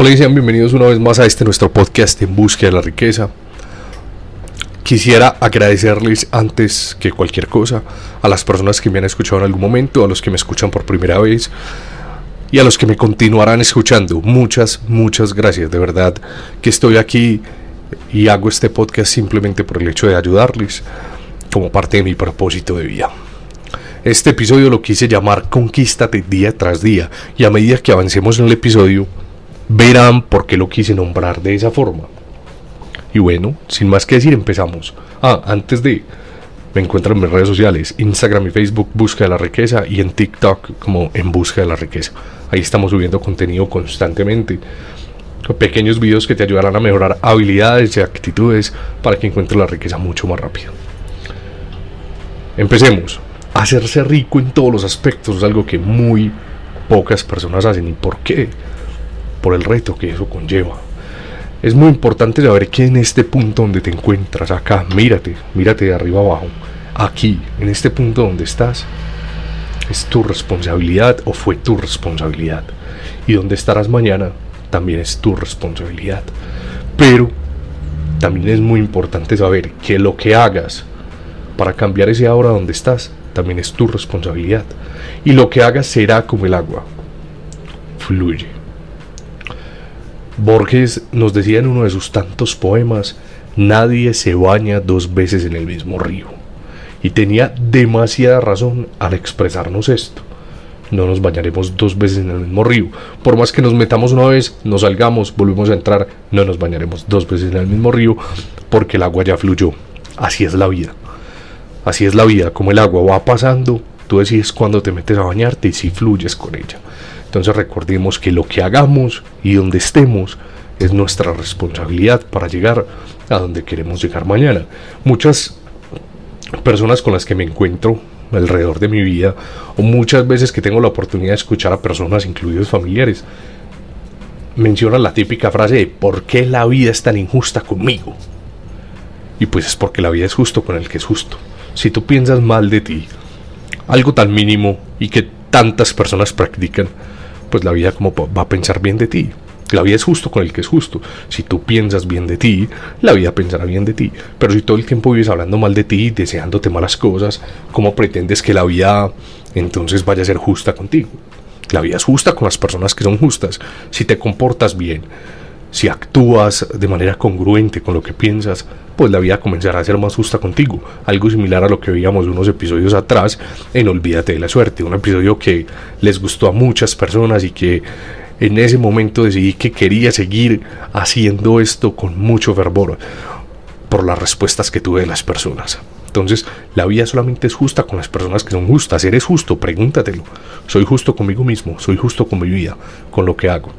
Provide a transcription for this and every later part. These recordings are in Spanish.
Hola y sean bienvenidos una vez más a este nuestro podcast en búsqueda de la riqueza. Quisiera agradecerles antes que cualquier cosa a las personas que me han escuchado en algún momento, a los que me escuchan por primera vez y a los que me continuarán escuchando. Muchas, muchas gracias. De verdad que estoy aquí y hago este podcast simplemente por el hecho de ayudarles como parte de mi propósito de vida. Este episodio lo quise llamar Conquístate día tras día y a medida que avancemos en el episodio verán por qué lo quise nombrar de esa forma. Y bueno, sin más que decir, empezamos. Ah, antes de... Me encuentran en mis redes sociales, Instagram y Facebook, Busca de la Riqueza, y en TikTok como En Busca de la Riqueza. Ahí estamos subiendo contenido constantemente. Pequeños videos que te ayudarán a mejorar habilidades y actitudes para que encuentres la riqueza mucho más rápido. Empecemos. Hacerse rico en todos los aspectos es algo que muy pocas personas hacen. ¿Y por qué? Por el reto que eso conlleva. Es muy importante saber que en este punto donde te encuentras, acá, mírate, mírate de arriba abajo, aquí, en este punto donde estás, es tu responsabilidad o fue tu responsabilidad. Y donde estarás mañana también es tu responsabilidad. Pero también es muy importante saber que lo que hagas para cambiar ese ahora donde estás también es tu responsabilidad. Y lo que hagas será como el agua. Fluye. Borges nos decía en uno de sus tantos poemas, nadie se baña dos veces en el mismo río. Y tenía demasiada razón al expresarnos esto. No nos bañaremos dos veces en el mismo río. Por más que nos metamos una vez, nos salgamos, volvemos a entrar, no nos bañaremos dos veces en el mismo río porque el agua ya fluyó. Así es la vida. Así es la vida, como el agua va pasando, tú decides cuándo te metes a bañarte y si fluyes con ella. Entonces recordemos que lo que hagamos y donde estemos es nuestra responsabilidad para llegar a donde queremos llegar mañana. Muchas personas con las que me encuentro alrededor de mi vida o muchas veces que tengo la oportunidad de escuchar a personas, incluidos familiares, mencionan la típica frase de ¿por qué la vida es tan injusta conmigo? Y pues es porque la vida es justo con el que es justo. Si tú piensas mal de ti, algo tan mínimo y que tantas personas practican, pues la vida como va a pensar bien de ti. La vida es justo con el que es justo. Si tú piensas bien de ti, la vida pensará bien de ti. Pero si todo el tiempo vives hablando mal de ti, deseándote malas cosas, ¿cómo pretendes que la vida entonces vaya a ser justa contigo? La vida es justa con las personas que son justas. Si te comportas bien, si actúas de manera congruente con lo que piensas, pues la vida comenzará a ser más justa contigo. Algo similar a lo que veíamos unos episodios atrás en Olvídate de la suerte, un episodio que les gustó a muchas personas y que en ese momento decidí que quería seguir haciendo esto con mucho fervor por las respuestas que tuve de las personas. Entonces, la vida solamente es justa con las personas que son justas. ¿Eres justo? Pregúntatelo. ¿Soy justo conmigo mismo? ¿Soy justo con mi vida? ¿Con lo que hago?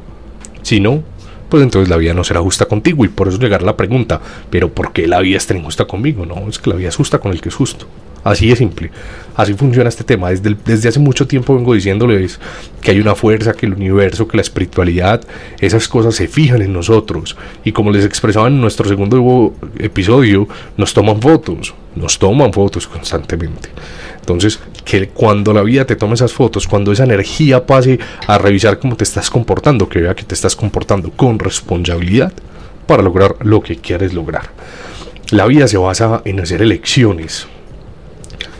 Si no, pues entonces la vida no será justa contigo. Y por eso llegar la pregunta, ¿pero por qué la vida es tan injusta conmigo? No, es que la vida es justa con el que es justo. Así de simple. Así funciona este tema. Desde, desde hace mucho tiempo vengo diciéndoles que hay una fuerza, que el universo, que la espiritualidad, esas cosas se fijan en nosotros. Y como les expresaba en nuestro segundo episodio, nos toman fotos. Nos toman fotos constantemente. Entonces, que cuando la vida te tome esas fotos, cuando esa energía pase a revisar cómo te estás comportando, que vea que te estás comportando con responsabilidad para lograr lo que quieres lograr. La vida se basa en hacer elecciones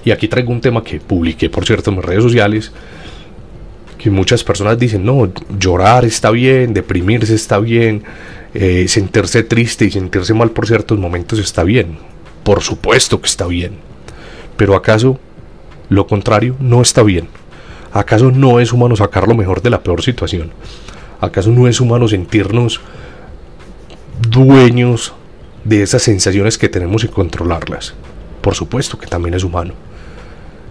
y aquí traigo un tema que publiqué, por cierto, en mis redes sociales, que muchas personas dicen, no, llorar está bien, deprimirse está bien, eh, sentirse triste y sentirse mal por ciertos momentos está bien. Por supuesto que está bien. Pero ¿acaso lo contrario no está bien? ¿Acaso no es humano sacar lo mejor de la peor situación? ¿Acaso no es humano sentirnos dueños de esas sensaciones que tenemos y controlarlas? Por supuesto que también es humano.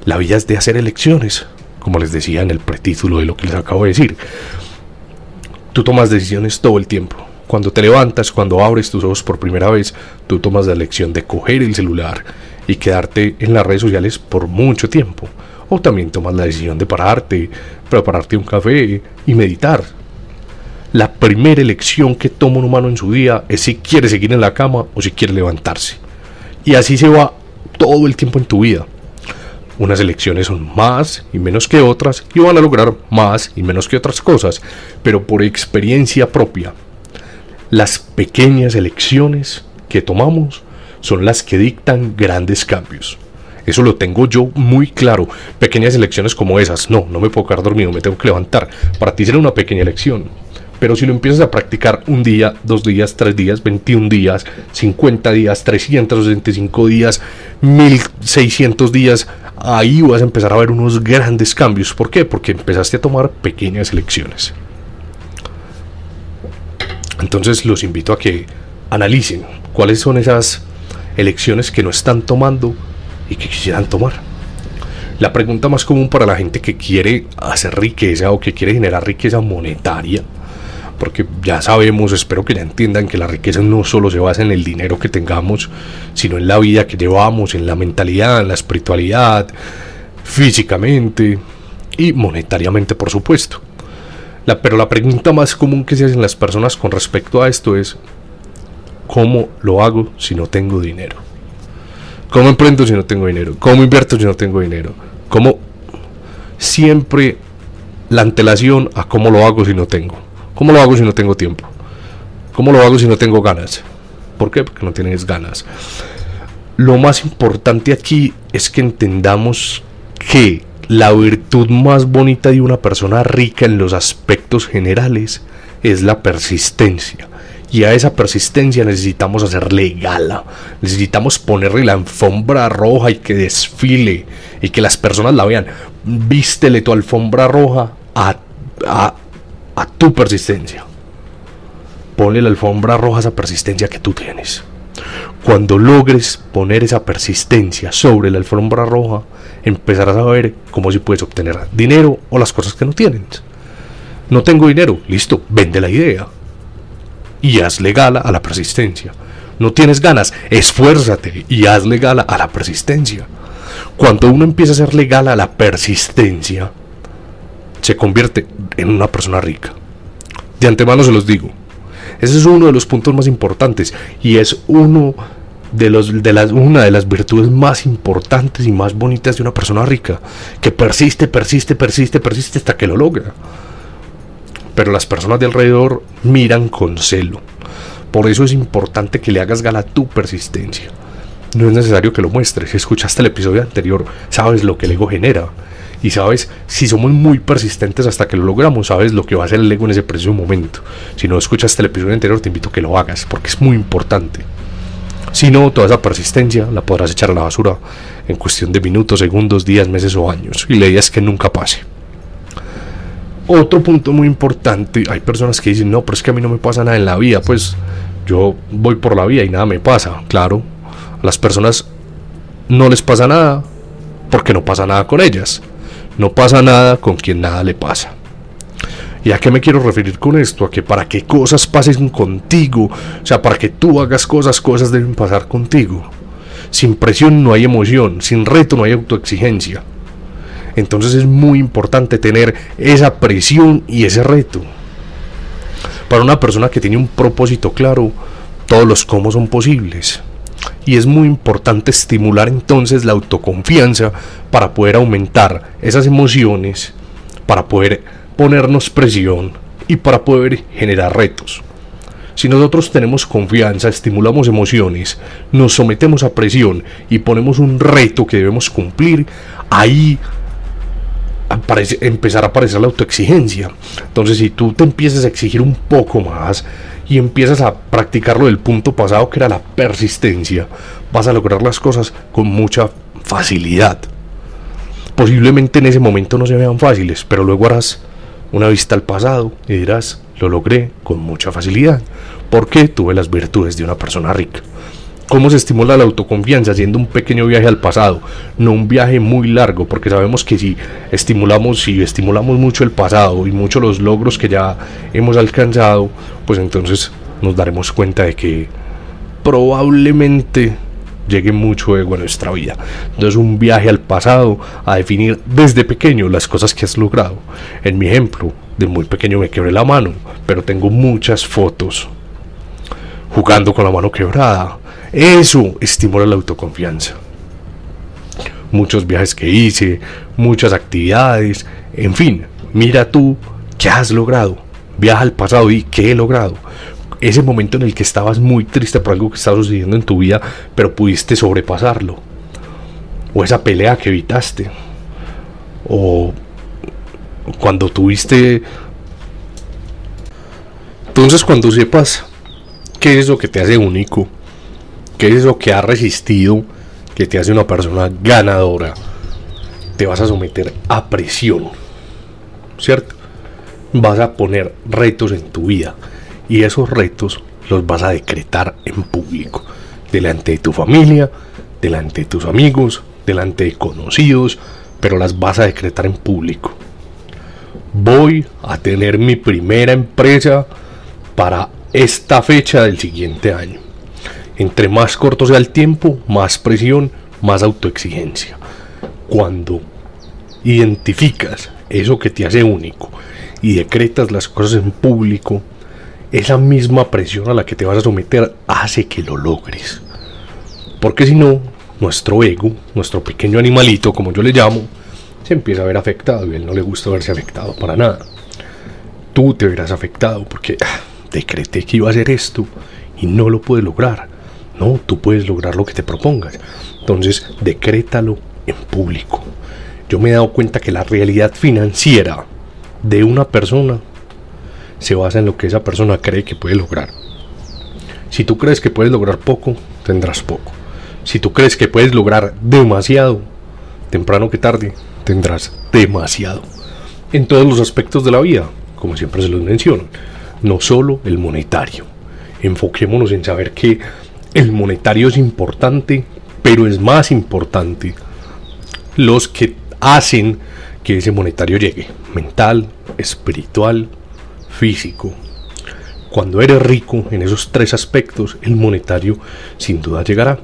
La vida es de hacer elecciones, como les decía en el pretítulo de lo que les acabo de decir. Tú tomas decisiones todo el tiempo. Cuando te levantas, cuando abres tus ojos por primera vez, tú tomas la elección de coger el celular y quedarte en las redes sociales por mucho tiempo. O también tomas la decisión de pararte, prepararte un café y meditar. La primera elección que toma un humano en su día es si quiere seguir en la cama o si quiere levantarse. Y así se va todo el tiempo en tu vida Unas elecciones son más y menos que otras y van a lograr más y menos que otras cosas, pero por experiencia propia, las pequeñas elecciones que tomamos son las que dictan grandes cambios. Eso lo tengo yo muy claro. Pequeñas elecciones como esas, no, no me puedo quedar dormido, me tengo que levantar. Para ti será una pequeña elección. Pero si lo empiezas a practicar un día, dos días, tres días, 21 días, 50 días, 365 días, 1600 días, ahí vas a empezar a ver unos grandes cambios. ¿Por qué? Porque empezaste a tomar pequeñas elecciones. Entonces los invito a que analicen cuáles son esas elecciones que no están tomando y que quisieran tomar. La pregunta más común para la gente que quiere hacer riqueza o que quiere generar riqueza monetaria, porque ya sabemos, espero que ya entiendan que la riqueza no solo se basa en el dinero que tengamos, sino en la vida que llevamos, en la mentalidad, en la espiritualidad, físicamente y monetariamente, por supuesto. Pero la pregunta más común que se hacen las personas con respecto a esto es, ¿cómo lo hago si no tengo dinero? ¿Cómo emprendo si no tengo dinero? ¿Cómo invierto si no tengo dinero? ¿Cómo siempre la antelación a cómo lo hago si no tengo? ¿Cómo lo hago si no tengo tiempo? ¿Cómo lo hago si no tengo ganas? ¿Por qué? Porque no tienes ganas. Lo más importante aquí es que entendamos que la virtud más bonita de una persona rica en los aspectos generales es la persistencia. Y a esa persistencia necesitamos hacerle gala, necesitamos ponerle la alfombra roja y que desfile y que las personas la vean. Vístele tu alfombra roja a, a, tu persistencia. Ponle la alfombra roja a esa persistencia que tú tienes. Cuando logres poner esa persistencia sobre la alfombra roja, empezarás a ver cómo si puedes obtener dinero o las cosas que no tienes. No tengo dinero, listo, vende la idea. Y hazle gala a la persistencia. No tienes ganas, esfuérzate y hazle gala a la persistencia. Cuando uno empieza a hacerle gala a la persistencia, se convierte en una persona rica. De antemano se los digo. Ese es uno de los puntos más importantes y es uno de, los, de las, una de las virtudes más importantes y más bonitas de una persona rica, que persiste, persiste, persiste, persiste hasta que lo logra. Pero las personas de alrededor miran con celo. Por eso es importante que le hagas gala tu persistencia. No es necesario que lo muestres. Si escuchaste el episodio anterior, sabes lo que el ego genera. Y sabes, si somos muy persistentes hasta que lo logramos, sabes lo que va a hacer el ego en ese preciso momento. Si no escuchaste el episodio anterior, te invito a que lo hagas, porque es muy importante. Si no, toda esa persistencia la podrás echar a la basura en cuestión de minutos, segundos, días, meses o años. Y la idea que nunca pase. Otro punto muy importante, hay personas que dicen, no, pero es que a mí no me pasa nada en la vida. Pues yo voy por la vida y nada me pasa. Claro, a las personas no les pasa nada porque no pasa nada con ellas. No pasa nada con quien nada le pasa. ¿Y a qué me quiero referir con esto? A que para que cosas pasen contigo, o sea, para que tú hagas cosas, cosas deben pasar contigo. Sin presión no hay emoción, sin reto no hay autoexigencia. Entonces es muy importante tener esa presión y ese reto. Para una persona que tiene un propósito claro, todos los cómo son posibles. Y es muy importante estimular entonces la autoconfianza para poder aumentar esas emociones, para poder ponernos presión y para poder generar retos. Si nosotros tenemos confianza, estimulamos emociones, nos sometemos a presión y ponemos un reto que debemos cumplir, ahí aparece, empezará a aparecer la autoexigencia. Entonces, si tú te empiezas a exigir un poco más y empiezas a practicar lo del punto pasado, que era la persistencia, vas a lograr las cosas con mucha facilidad. Posiblemente en ese momento no se vean fáciles, pero luego harás una vista al pasado y dirás, lo logré con mucha facilidad, porque tuve las virtudes de una persona rica. ¿Cómo se estimula la autoconfianza? Haciendo un pequeño viaje al pasado, no un viaje muy largo, porque sabemos que si estimulamos, si estimulamos mucho el pasado y mucho los logros que ya hemos alcanzado, pues entonces nos daremos cuenta de que probablemente llegue mucho ego a nuestra vida. Entonces un viaje al pasado a definir desde pequeño las cosas que has logrado. En mi ejemplo, de muy pequeño me quebré la mano, pero tengo muchas fotos jugando con la mano quebrada. Eso estimula la autoconfianza. muchos viajes que hice, muchas actividades, en fin, mira tú qué has logrado. Viaja al pasado y qué he logrado. Ese momento en el que estabas muy triste por algo que estaba sucediendo en tu vida, pero pudiste sobrepasarlo. O esa pelea que evitaste. O cuando tuviste... Entonces cuando sepas qué es lo que te hace único, qué es lo que ha resistido, que te hace una persona ganadora, te vas a someter a presión, ¿cierto? Vas a poner retos en tu vida y esos retos los vas a decretar en público, delante de tu familia, delante de tus amigos, delante de conocidos, pero las vas a decretar en público. Voy a tener mi primera empresa para esta fecha del siguiente año. Entre más corto sea el tiempo, más presión, más autoexigencia. Cuando identificas eso que te hace único y decretas las cosas en público, esa misma presión a la que te vas a someter hace que lo logres. Porque si no, nuestro ego, nuestro pequeño animalito, como yo le llamo, se empieza a ver afectado y a él no le gusta verse afectado para nada. Tú te verás afectado porque ah, decreté que iba a hacer esto y no lo puedes lograr. No, tú puedes lograr lo que te propongas. Entonces, decrétalo en público. Yo me he dado cuenta que la realidad financiera de una persona se basa en lo que esa persona cree que puede lograr. Si tú crees que puedes lograr poco, tendrás poco. Si tú crees que puedes lograr demasiado, temprano que tarde, tendrás demasiado. En todos los aspectos de la vida, como siempre se los menciono, no solo el monetario. Enfoquémonos en saber que el monetario es importante, pero es más importante los que hacen que ese monetario llegue, mental, espiritual, físico. Cuando eres rico en esos tres aspectos, el monetario sin duda llegará.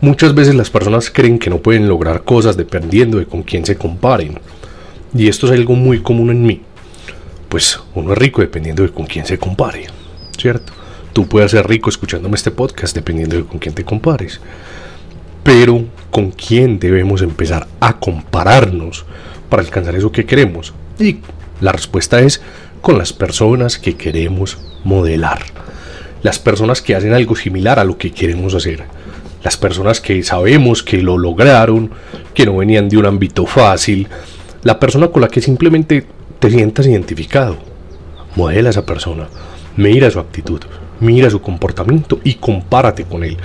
Muchas veces las personas creen que no pueden lograr cosas dependiendo de con quién se comparen. Y esto es algo muy común en mí. Pues uno es rico dependiendo de con quién se compare, ¿cierto? Tú puedes ser rico escuchándome este podcast dependiendo de con quién te compares. Pero con quién debemos empezar a compararnos para alcanzar eso que queremos. Y la respuesta es con las personas que queremos modelar. Las personas que hacen algo similar a lo que queremos hacer. Las personas que sabemos que lo lograron, que no venían de un ámbito fácil. La persona con la que simplemente te sientas identificado. Modela a esa persona. Mira su actitud, mira su comportamiento y compárate con él.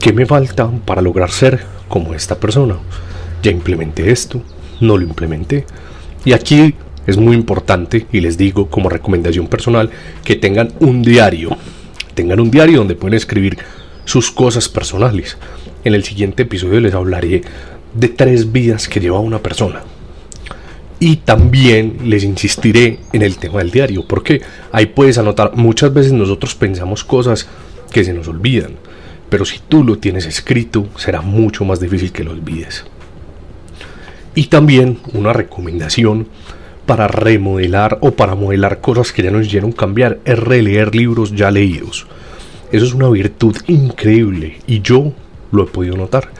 ¿Qué me falta para lograr ser como esta persona? Ya implementé esto, no lo implementé. Y aquí es muy importante y les digo como recomendación personal que tengan un diario. Tengan un diario donde pueden escribir sus cosas personales. En el siguiente episodio les hablaré de tres vidas que lleva una persona. Y también les insistiré en el tema del diario, porque ahí puedes anotar, muchas veces nosotros pensamos cosas que se nos olvidan, pero si tú lo tienes escrito, será mucho más difícil que lo olvides. Y también una recomendación para remodelar o para modelar cosas que ya nos hicieron cambiar es releer libros ya leídos. Eso es una virtud increíble y yo lo he podido notar.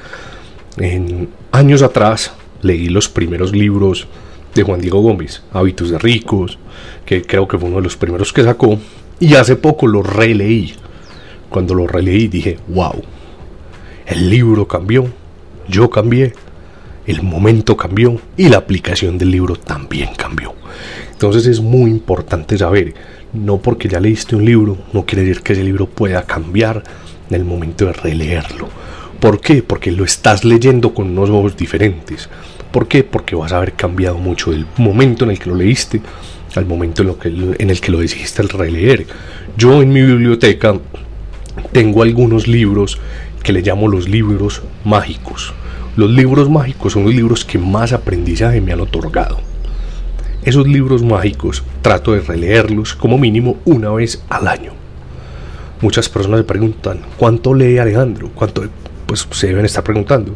En años atrás leí los primeros libros de Juan Diego Gómez, Hábitos de Ricos, que creo que fue uno de los primeros que sacó, y hace poco lo releí. Cuando lo releí dije, wow, el libro cambió, yo cambié, el momento cambió y la aplicación del libro también cambió. Entonces es muy importante saber, no porque ya leíste un libro, no quiere decir que ese libro pueda cambiar en el momento de releerlo. ¿Por qué? Porque lo estás leyendo con unos ojos diferentes. ¿Por qué? Porque vas a haber cambiado mucho del momento en el que lo leíste al momento en, que, en el que lo decidiste al releer. Yo en mi biblioteca tengo algunos libros que le llamo los libros mágicos. Los libros mágicos son los libros que más aprendizaje me han otorgado. Esos libros mágicos trato de releerlos como mínimo una vez al año. Muchas personas me preguntan, ¿cuánto lee Alejandro? ¿Cuánto? Pues se deben estar preguntando.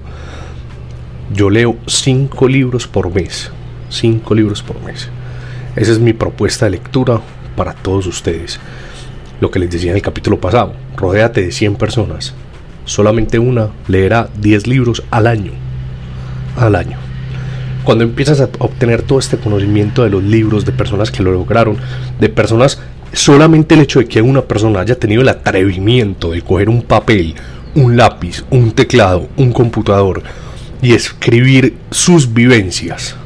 Yo leo cinco libros por mes. Cinco libros por mes. Esa es mi propuesta de lectura para todos ustedes. Lo que les decía en el capítulo pasado, rodéate de 100 personas, solamente una leerá 10 libros al año. al año. Cuando empiezas a obtener todo este conocimiento de los libros, de personas que lo lograron, de personas, solamente el hecho de que una persona haya tenido el atrevimiento de coger un papel, un lápiz, un teclado, un computador y escribir sus vivencias,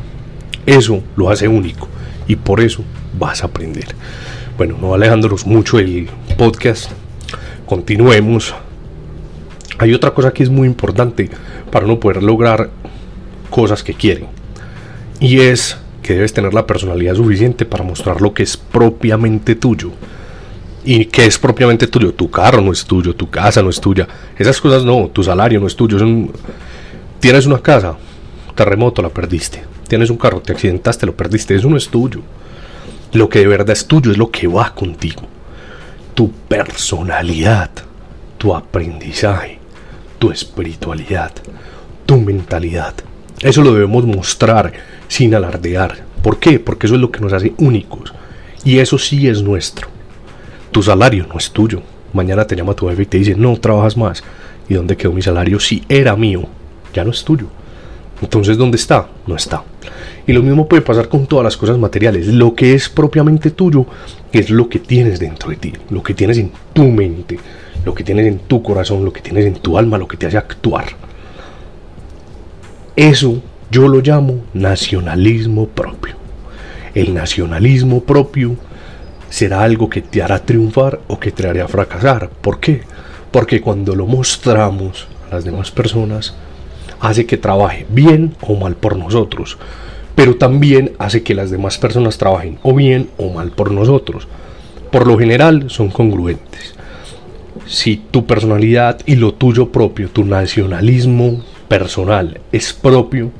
eso lo hace único y por eso vas a aprender. Bueno, no alejándonos mucho el podcast, continuemos. Hay otra cosa que es muy importante para no poder lograr cosas que quieren. Y es que debes tener la personalidad suficiente para mostrar lo que es propiamente tuyo. ¿Y que es propiamente tuyo? Tu carro no es tuyo, tu casa no es tuya. Esas cosas no, tu salario no es tuyo. Tienes una casa, terremoto, la perdiste. Tienes un carro, te accidentaste, lo perdiste. Eso no es tuyo. Lo que de verdad es tuyo es lo que va contigo. Tu personalidad, tu aprendizaje, tu espiritualidad, tu mentalidad. Eso lo debemos mostrar sin alardear. ¿Por qué? Porque eso es lo que nos hace únicos. Y eso sí es nuestro. Tu salario no es tuyo. Mañana te llama tu jefe y te dice, no trabajas más. ¿Y dónde quedó mi salario? Si era mío, ya no es tuyo. Entonces, ¿dónde está? No está. Y lo mismo puede pasar con todas las cosas materiales. Lo que es propiamente tuyo es lo que tienes dentro de ti, lo que tienes en tu mente, lo que tienes en tu corazón, lo que tienes en tu alma, lo que te hace actuar. Eso yo lo llamo nacionalismo propio. El nacionalismo propio será algo que te hará triunfar o que te hará fracasar. ¿Por qué? Porque cuando lo mostramos a las demás personas, hace que trabaje bien o mal por nosotros, pero también hace que las demás personas trabajen o bien o mal por nosotros. Por lo general son congruentes. Si tu personalidad y lo tuyo propio, tu nacionalismo personal es propio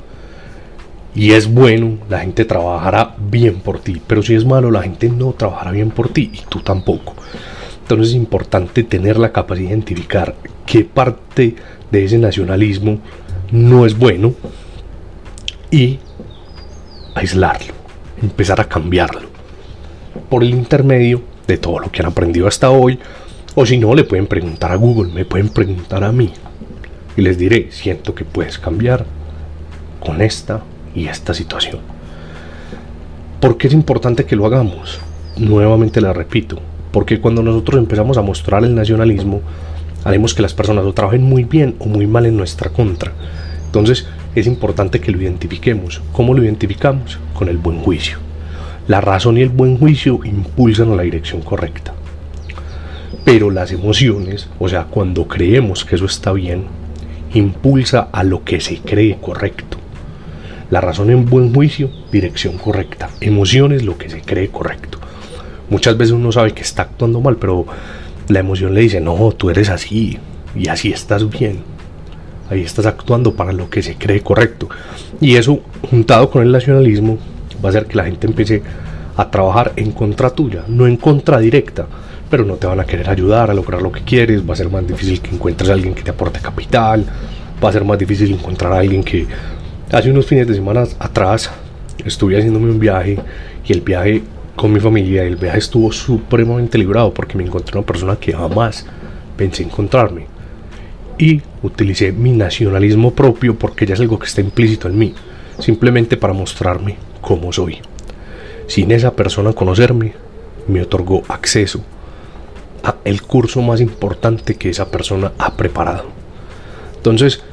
y es bueno, la gente trabajará bien por ti. Pero si es malo, la gente no trabajará bien por ti y tú tampoco. Entonces es importante tener la capacidad de identificar qué parte de ese nacionalismo no es bueno y aislarlo, empezar a cambiarlo por el intermedio de todo lo que han aprendido hasta hoy. O si no, le pueden preguntar a Google, me pueden preguntar a mí y les diré, siento que puedes cambiar con esta y esta situación. ¿Por qué es importante que lo hagamos? Nuevamente la repito, porque cuando nosotros empezamos a mostrar el nacionalismo, haremos que las personas lo trabajen muy bien o muy mal en nuestra contra. Entonces es importante que lo identifiquemos. ¿Cómo lo identificamos? Con el buen juicio. La razón y el buen juicio impulsan a la dirección correcta. Pero las emociones, o sea, cuando creemos que eso está bien, impulsa a lo que se cree correcto. La razón en buen juicio, dirección correcta. Emociones, lo que se cree correcto. Muchas veces uno sabe que está actuando mal, pero la emoción le dice, no, tú eres así y así estás bien. Ahí estás actuando para lo que se cree correcto. Y eso, juntado con el nacionalismo, va a hacer que la gente empiece a trabajar en contra tuya, no en contra directa, pero no te van a querer ayudar a lograr lo que quieres, va a ser más difícil que encuentres a alguien que te aporte capital, va a ser más difícil encontrar a alguien que hace unos fines de semana atrás estuve haciéndome un viaje y el viaje con mi familia, el viaje estuvo supremamente librado porque me encontré una persona que jamás pensé encontrarme y utilicé mi nacionalismo propio porque ya es algo que está implícito en mí, simplemente para mostrarme cómo soy. Sin esa persona conocerme, me otorgó acceso a el curso más importante que esa persona ha preparado. Entonces,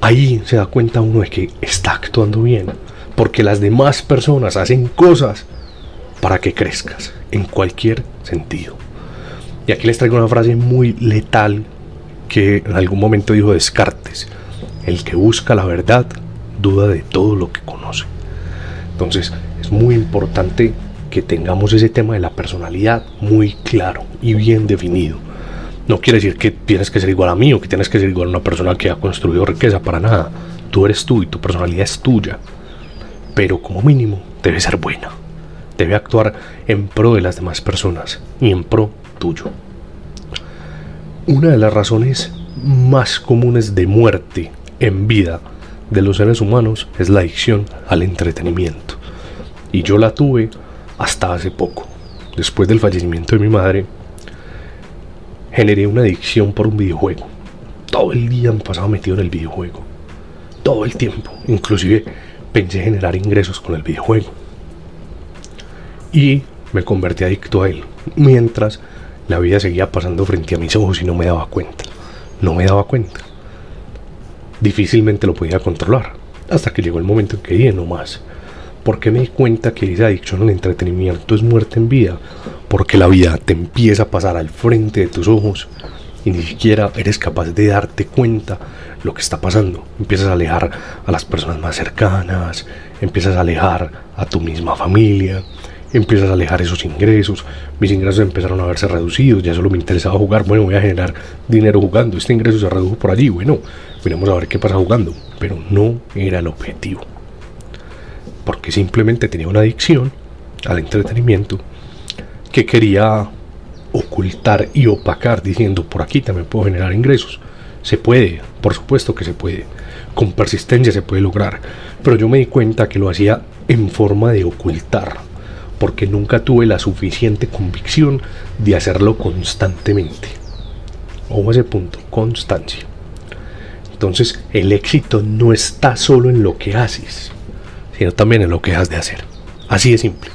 ahí se da cuenta uno de que está actuando bien, porque las demás personas hacen cosas para que crezcas en cualquier sentido. Y aquí les traigo una frase muy letal que en algún momento dijo Descartes, el que busca la verdad duda de todo lo que conoce. Entonces es muy importante que tengamos ese tema de la personalidad muy claro y bien definido. No quiere decir que tienes que ser igual a mí o que tienes que ser igual a una persona que ha construido riqueza, para nada. Tú eres tú y tu personalidad es tuya. Pero como mínimo debe ser buena. Debe actuar en pro de las demás personas y en pro tuyo. Una de las razones más comunes de muerte en vida de los seres humanos es la adicción al entretenimiento. Y yo la tuve hasta hace poco. Después del fallecimiento de mi madre, generé una adicción por un videojuego. Todo el día me pasaba metido en el videojuego. todo el tiempo. Inclusive pensé generar ingresos con el videojuego. Y me convertí adicto a él. Mientras la vida seguía pasando frente a mis ojos y no me daba cuenta. No me daba cuenta. Difícilmente lo podía controlar. Hasta que llegó el momento en que dije no más. Porque me di cuenta que esa adicción al entretenimiento es muerte en vida. Porque la vida te empieza a pasar al frente de tus ojos y ni siquiera eres capaz de darte cuenta lo que está pasando. Empiezas a alejar a las personas más cercanas, empiezas a alejar a tu misma familia, empiezas a alejar esos ingresos. Mis ingresos empezaron a verse reducidos, ya solo me interesaba jugar. Bueno, voy a generar dinero jugando. Este ingreso se redujo por allí. Bueno, miremos a ver qué pasa jugando. Pero no era el objetivo. Porque simplemente tenía una adicción al entretenimiento que quería ocultar y opacar diciendo por aquí también puedo generar ingresos. Se puede, por supuesto que se puede. Con persistencia se puede lograr. Pero yo me di cuenta que lo hacía en forma de ocultar porque nunca tuve la suficiente convicción de hacerlo constantemente. Ojo a ese punto, constancia. Entonces, el éxito no está solo en lo que haces, sino también en lo que has de hacer. Así de simple.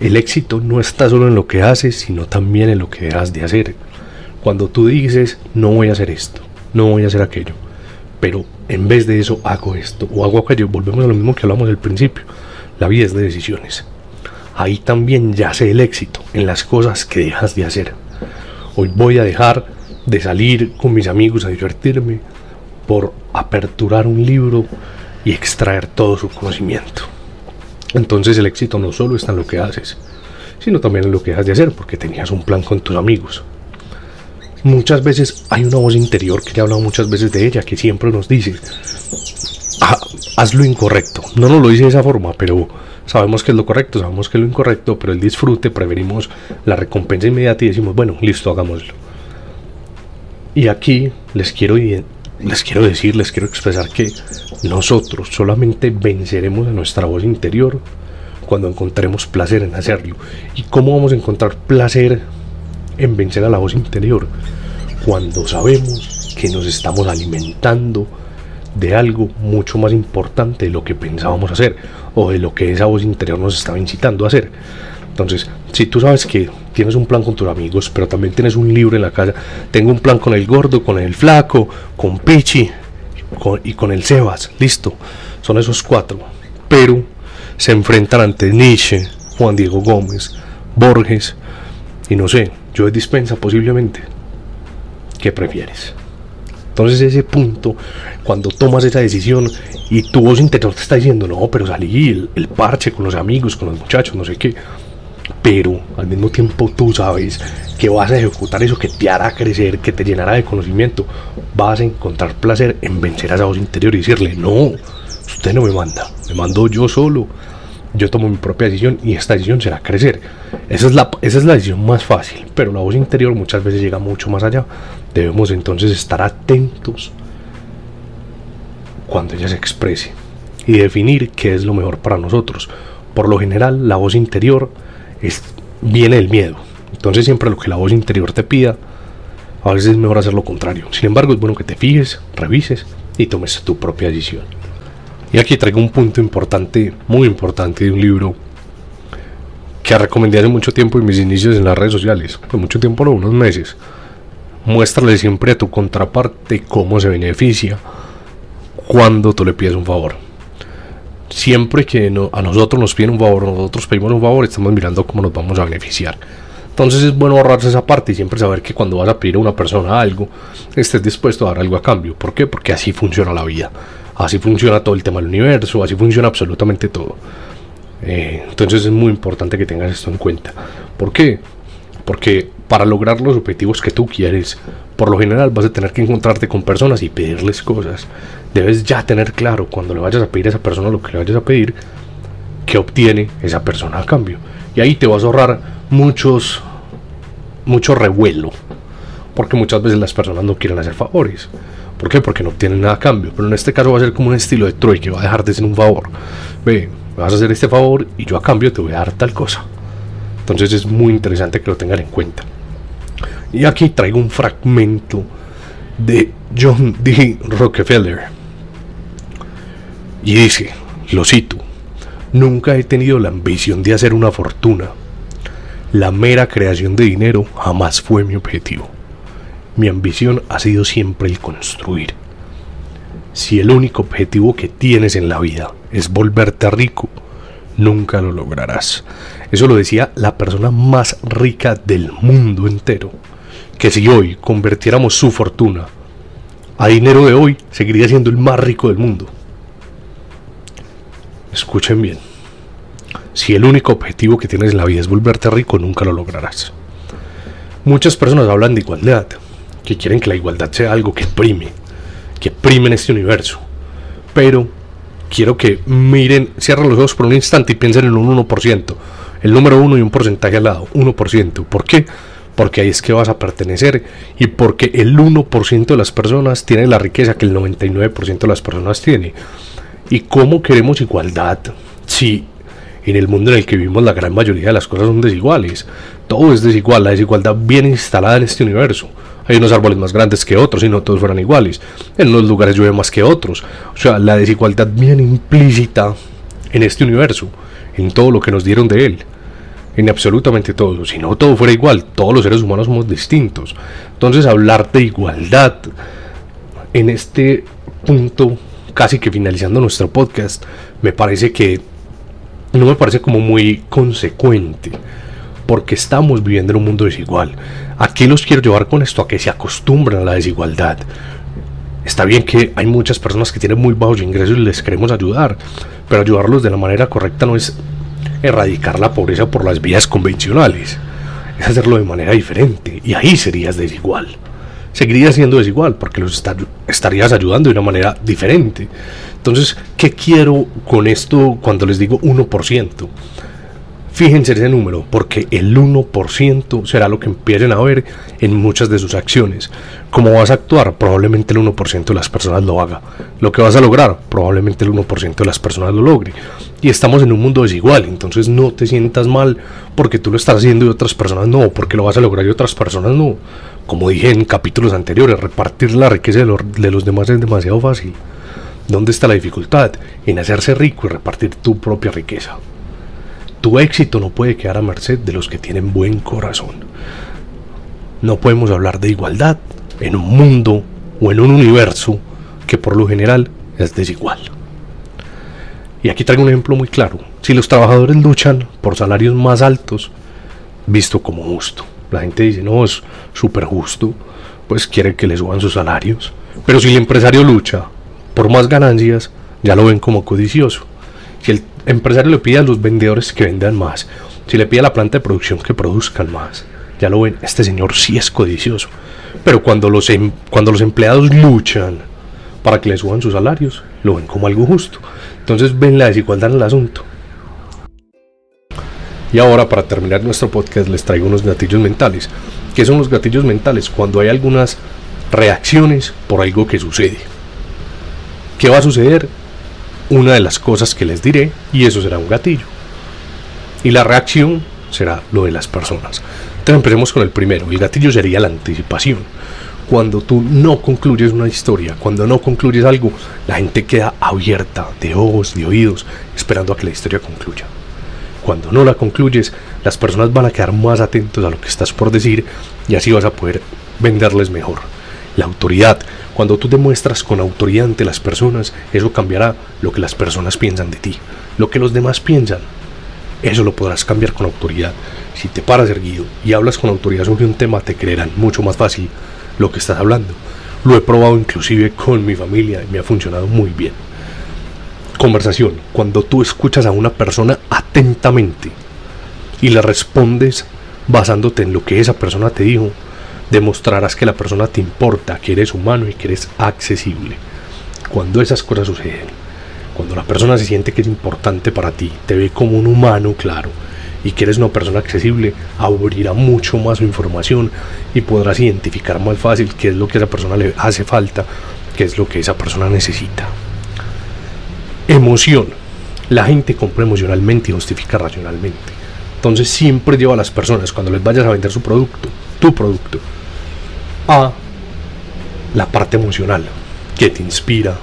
El éxito no está solo en lo que haces, sino también en lo que has de hacer. Cuando tú dices, no voy a hacer esto, no voy a hacer aquello, pero en vez de eso hago esto o hago aquello, volvemos a lo mismo que hablamos al principio. La vida es de decisiones ahí también yace el éxito, en las cosas que dejas de hacer. Hoy voy a dejar de salir con mis amigos a divertirme por aperturar un libro y extraer todo su conocimiento. Entonces el éxito no solo está en lo que haces, sino también en lo que dejas de hacer, porque tenías un plan con tus amigos. Muchas veces hay una voz interior que ya he hablado muchas veces de ella, que siempre nos dice, ah, haz lo incorrecto. No nos lo dice de esa forma, pero sabemos que es lo correcto, sabemos que es lo incorrecto, pero el disfrute preferimos la recompensa inmediata y decimos, bueno, listo, hagámoslo. Y aquí les quiero, les quiero decir, les quiero expresar que nosotros solamente venceremos a nuestra voz interior cuando encontremos placer en hacerlo. ¿Y cómo vamos a encontrar placer en vencer a la voz interior? Cuando sabemos que nos estamos alimentando de algo mucho más importante de lo que pensábamos hacer o de lo que esa voz interior nos estaba incitando a hacer. Entonces, si tú sabes que tienes un plan con tus amigos, pero también tienes un libro en la casa, tengo un plan con el gordo, con el flaco, con Pichi y con el Sebas, listo, son esos cuatro. Pero se enfrentan ante Nietzsche, Juan Diego Gómez, Borges y no sé, yo dispensa posiblemente. ¿Qué prefieres? Entonces ese punto, cuando tomas esa decisión y tu voz interior te está diciendo, no, pero salí el, el parche con los amigos, con los muchachos, no sé qué. Pero al mismo tiempo tú sabes que vas a ejecutar eso que te hará crecer, que te llenará de conocimiento. Vas a encontrar placer en vencer a esa voz interior y decirle, no, usted no me manda, me mando yo solo. Yo tomo mi propia decisión y esta decisión será crecer. Esa es, la, esa es la decisión más fácil, pero la voz interior muchas veces llega mucho más allá. Debemos entonces estar atentos cuando ella se exprese y definir qué es lo mejor para nosotros. Por lo general, la voz interior es, viene del miedo. Entonces siempre lo que la voz interior te pida, a veces es mejor hacer lo contrario. Sin embargo, es bueno que te fijes, revises y tomes tu propia decisión. Y aquí traigo un punto importante, muy importante de un libro que recomendé hace mucho tiempo en mis inicios en las redes sociales. Por mucho tiempo, no, unos meses. Muéstrale siempre a tu contraparte cómo se beneficia cuando tú le pides un favor. Siempre que a nosotros nos piden un favor, nosotros pedimos un favor, estamos mirando cómo nos vamos a beneficiar. Entonces es bueno ahorrarse esa parte y siempre saber que cuando vas a pedir a una persona algo, estés dispuesto a dar algo a cambio. ¿Por qué? Porque así funciona la vida. Así funciona todo el tema del universo, así funciona absolutamente todo. Eh, entonces es muy importante que tengas esto en cuenta. ¿Por qué? Porque para lograr los objetivos que tú quieres, por lo general vas a tener que encontrarte con personas y pedirles cosas. Debes ya tener claro cuando le vayas a pedir a esa persona lo que le vayas a pedir, qué obtiene esa persona a cambio. Y ahí te vas a ahorrar muchos, mucho revuelo. Porque muchas veces las personas no quieren hacer favores. ¿Por qué? Porque no obtienen nada a cambio. Pero en este caso va a ser como un estilo de Troy que va a dejar de ser un favor. Ve, vas a hacer este favor y yo a cambio te voy a dar tal cosa. Entonces es muy interesante que lo tengan en cuenta. Y aquí traigo un fragmento de John D. Rockefeller. Y dice, lo cito, nunca he tenido la ambición de hacer una fortuna. La mera creación de dinero jamás fue mi objetivo. Mi ambición ha sido siempre el construir. Si el único objetivo que tienes en la vida es volverte rico, nunca lo lograrás. Eso lo decía la persona más rica del mundo entero. Que si hoy convirtiéramos su fortuna a dinero de hoy, seguiría siendo el más rico del mundo. Escuchen bien. Si el único objetivo que tienes en la vida es volverte rico, nunca lo lograrás. Muchas personas hablan de igualdad, que quieren que la igualdad sea algo que prime, que prime en este universo. Pero quiero que miren, cierren los ojos por un instante y piensen en un 1%. El número 1 y un porcentaje al lado, 1%. ¿Por qué? Porque ahí es que vas a pertenecer y porque el 1% de las personas tiene la riqueza que el 99% de las personas tiene. ¿Y cómo queremos igualdad si en el mundo en el que vivimos la gran mayoría de las cosas son desiguales? Todo es desigual, la desigualdad viene instalada en este universo. Hay unos árboles más grandes que otros y no todos fueran iguales. En unos lugares llueve más que otros. O sea, la desigualdad viene implícita en este universo, en todo lo que nos dieron de él. En absolutamente todo. Si no todo fuera igual, todos los seres humanos somos distintos. Entonces hablar de igualdad en este punto, casi que finalizando nuestro podcast, me parece que no me parece como muy consecuente porque estamos viviendo en un mundo desigual. Aquí los quiero llevar con esto a que se acostumbren a la desigualdad. Está bien que hay muchas personas que tienen muy bajos ingresos y les queremos ayudar, pero ayudarlos de la manera correcta no es erradicar la pobreza por las vías convencionales, es hacerlo de manera diferente y ahí serías desigual. Seguirías siendo desigual porque los estarías ayudando de una manera diferente. Entonces, ¿qué quiero con esto cuando les digo 1%? Fíjense ese número, porque el 1% será lo que empiecen a ver en muchas de sus acciones. Cómo vas a actuar, probablemente el 1% de las personas lo haga. Lo que vas a lograr, probablemente el 1% de las personas lo logre. Y estamos en un mundo desigual, entonces no te sientas mal porque tú lo estás haciendo y otras personas no, porque lo vas a lograr y otras personas no. Como dije en capítulos anteriores, repartir la riqueza de los, de los demás es demasiado fácil. ¿Dónde está la dificultad? En hacerse rico y repartir tu propia riqueza. Tu éxito no puede quedar a merced de los que tienen buen corazón. No podemos hablar de igualdad en un mundo o en un universo que por lo general es desigual. Y aquí traigo un ejemplo muy claro. Si los trabajadores luchan por salarios más altos, visto como justo, la gente dice, no, es súper justo, pues quiere que les suban sus salarios. Pero si el empresario lucha por más ganancias, ya lo ven como codicioso. Si el empresario le pide a los vendedores que vendan más, si le pide a la planta de producción que produzcan más, ya lo ven, este señor sí es codicioso. Pero cuando los, em, cuando los empleados luchan para que le suban sus salarios, lo ven como algo justo. Entonces ven la desigualdad en el asunto. Y ahora para terminar nuestro podcast les traigo unos gatillos mentales. ¿Qué son los gatillos mentales? Cuando hay algunas reacciones por algo que sucede. ¿Qué va a suceder? Una de las cosas que les diré y eso será un gatillo. Y la reacción será lo de las personas. Entonces empecemos con el primero. El gatillo sería la anticipación. Cuando tú no concluyes una historia, cuando no concluyes algo, la gente queda abierta de ojos, de oídos, esperando a que la historia concluya. Cuando no la concluyes, las personas van a quedar más atentos a lo que estás por decir y así vas a poder venderles mejor. La autoridad cuando tú demuestras con autoridad ante las personas, eso cambiará lo que las personas piensan de ti, lo que los demás piensan. Eso lo podrás cambiar con autoridad. Si te paras erguido y hablas con autoridad sobre un tema, te creerán mucho más fácil lo que estás hablando. Lo he probado inclusive con mi familia y me ha funcionado muy bien. Conversación. Cuando tú escuchas a una persona atentamente y le respondes basándote en lo que esa persona te dijo, demostrarás que la persona te importa, que eres humano y que eres accesible. Cuando esas cosas suceden, cuando la persona se siente que es importante para ti, te ve como un humano, claro, y que eres una persona accesible, abrirá mucho más su información y podrás identificar más fácil qué es lo que a esa persona le hace falta, qué es lo que esa persona necesita. Emoción. La gente compra emocionalmente y justifica racionalmente. Entonces siempre lleva a las personas cuando les vayas a vender su producto, tu producto, a la parte emocional que te inspira,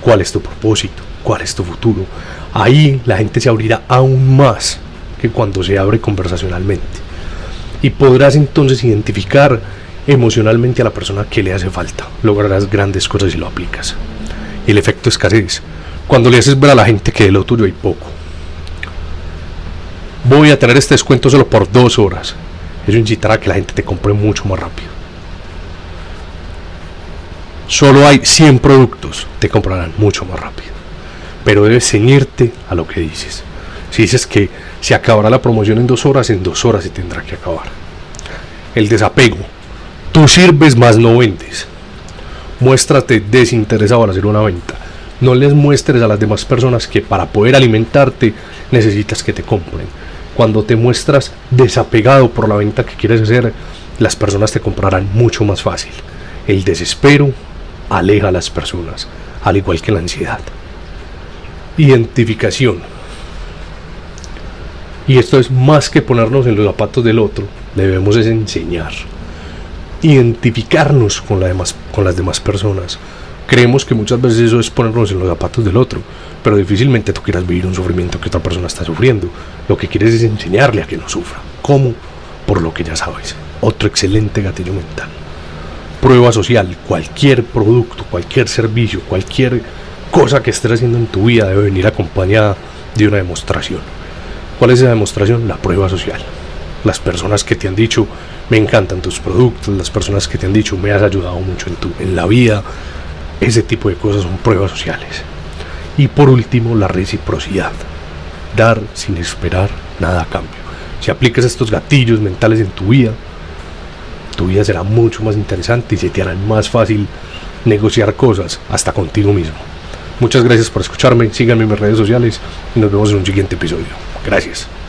cuál es tu propósito, cuál es tu futuro. Ahí la gente se abrirá aún más que cuando se abre conversacionalmente. Y podrás entonces identificar emocionalmente a la persona que le hace falta. Lograrás grandes cosas si lo aplicas. Y el efecto escasez. Cuando le haces ver a la gente que de lo tuyo hay poco. Voy a tener este descuento solo por dos horas. Eso incitará a que la gente te compre mucho más rápido. Solo hay 100 productos, te comprarán mucho más rápido. Pero debes ceñirte a lo que dices. Si dices que se acabará la promoción en dos horas, en dos horas se tendrá que acabar. El desapego. Tú sirves más no vendes. Muéstrate desinteresado al hacer una venta. No les muestres a las demás personas que para poder alimentarte necesitas que te compren. Cuando te muestras desapegado por la venta que quieres hacer, las personas te comprarán mucho más fácil. El desespero aleja a las personas, al igual que la ansiedad. Identificación. Y esto es más que ponernos en los zapatos del otro, debemos es enseñar. Identificarnos con, demás, con las demás personas. Creemos que muchas veces eso es ponernos en los zapatos del otro, pero difícilmente tú quieras vivir un sufrimiento que otra persona está sufriendo. Lo que quieres es enseñarle a que no sufra. ¿Cómo? Por lo que ya sabes. Otro excelente gatillo mental. Prueba social. Cualquier producto, cualquier servicio, cualquier cosa que estés haciendo en tu vida debe venir acompañada de una demostración. ¿Cuál es esa demostración? La prueba social. Las personas que te han dicho, me encantan tus productos, las personas que te han dicho, me has ayudado mucho en, tu, en la vida, ese tipo de cosas son pruebas sociales. Y por último, la reciprocidad. Dar sin esperar nada a cambio. Si aplicas estos gatillos mentales en tu vida, tu vida será mucho más interesante y se te hará más fácil negociar cosas hasta contigo mismo. Muchas gracias por escucharme, síganme en mis redes sociales y nos vemos en un siguiente episodio. Gracias.